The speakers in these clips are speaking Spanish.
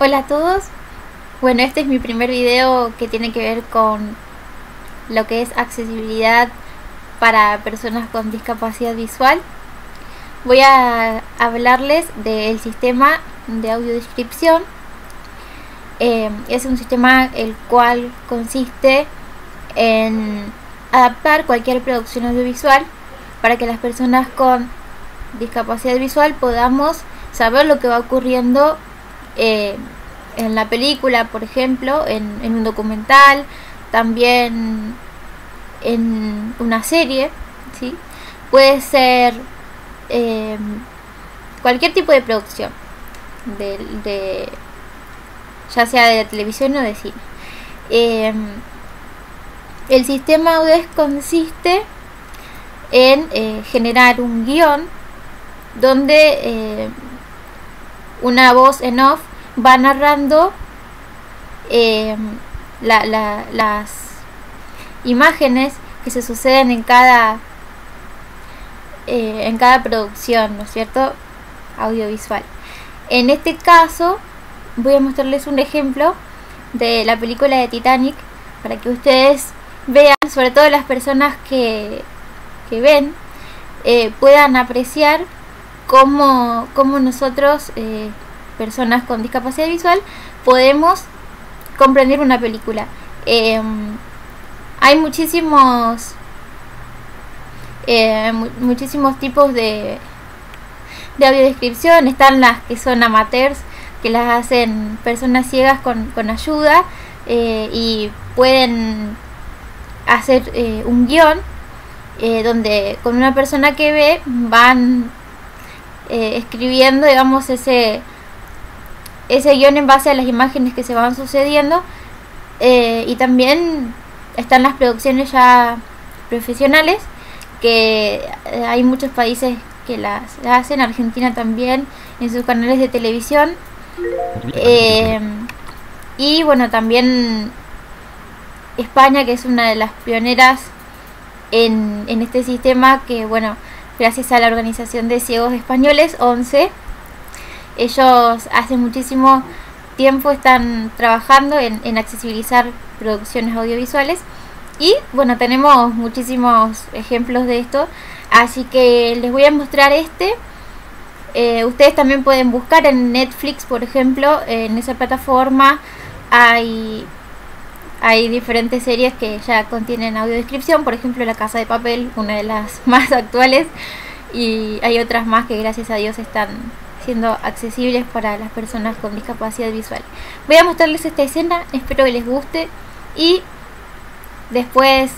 Hola a todos. Bueno, este es mi primer video que tiene que ver con lo que es accesibilidad para personas con discapacidad visual. Voy a hablarles del sistema de audiodescripción. Eh, es un sistema el cual consiste en adaptar cualquier producción audiovisual para que las personas con discapacidad visual podamos saber lo que va ocurriendo eh, en la película, por ejemplo, en, un documental, también en una serie, ¿sí? puede ser eh, cualquier tipo de producción, de, ya sea de televisión o de cine. Eh, el sistema UDES consiste en eh, generar un guion donde eh, una voz en off va narrando eh, las imágenes que se suceden en cada en cada producción, ¿no es cierto? Audiovisual. En este caso voy a mostrarles un ejemplo de la película de Titanic para que ustedes vean, sobre todo las personas que, que ven, eh, puedan apreciar cómo, cómo nosotros, eh, personas con discapacidad visual, podemos comprender una película. Em, hay muchísimos eh, muchísimos tipos de, de audiodescripción. Están las que son amateurs, que las hacen personas ciegas con, con ayuda y pueden hacer eh, un guion eh, donde con una persona que ve van eh, escribiendo, digamos, ese, ese guion en base a las imágenes que se van sucediendo. y también están las producciones ya profesionales, que hay muchos países que las, hacen, Argentina también, en sus canales de televisión. y bueno, también España, que es una de las pioneras en, este sistema, que bueno, gracias a la organización de ciegos españoles, 11, ellos hace muchísimo tiempo están trabajando en, accesibilizar producciones audiovisuales y bueno, tenemos muchísimos ejemplos de esto, así que les voy a mostrar este. Eh, ustedes también pueden buscar en Netflix, por ejemplo, en esa plataforma hay hay diferentes series que ya contienen audiodescripción, por ejemplo La Casa de Papel, una de las más actuales, y hay otras más que gracias a Dios están siendo accesibles para las personas con discapacidad visual. Voy a mostrarles esta escena, espero que les guste y después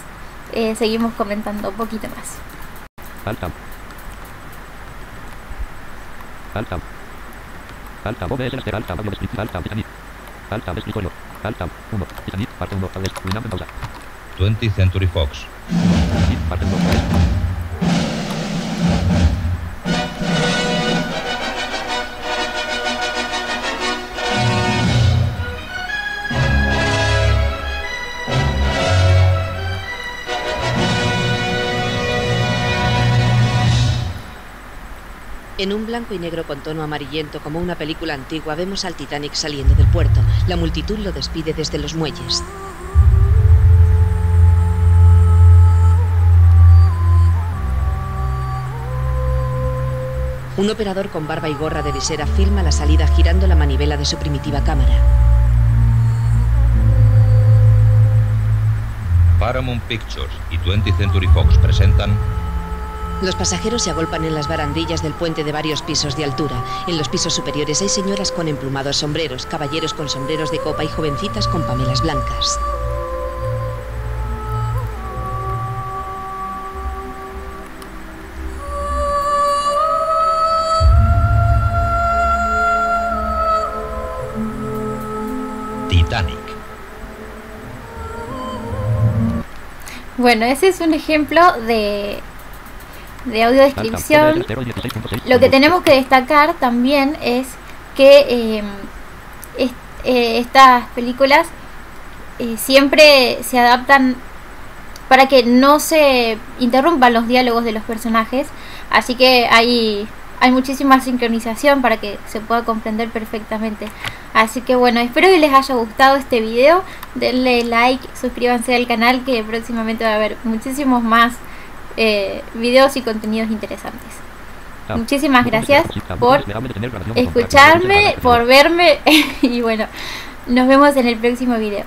eh, seguimos comentando un poquito más. Alta, 1, Titanic, parte 1, Winamp en pausa. 20th Century Fox. Parte 1, En un blanco y negro con tono amarillento como una película antigua vemos al Titanic saliendo del puerto. La multitud lo despide desde los muelles. Un operador con barba y gorra de visera filma la salida girando la manivela de su primitiva cámara. Paramount Pictures y 20th Century Fox presentan los pasajeros se agolpan en las barandillas del puente de varios pisos de altura. En los pisos superiores hay señoras con emplumados sombreros, caballeros con sombreros de copa y jovencitas con pamelas blancas. Titanic. Bueno, ese es un ejemplo de de audiodescripción. Lo que tenemos que destacar también es que em, eh, estas películas eh, siempre se adaptan para que no se interrumpan los diálogos de los personajes. Así que hay, hay muchísima sincronización para que se pueda comprender perfectamente. Así que bueno, espero que les haya gustado este video. Denle like, suscríbanse al canal que próximamente va a haber muchísimos más eh, videos y contenidos interesantes. Muchísimas gracias por escucharme, por verme y bueno, nos vemos en el próximo video.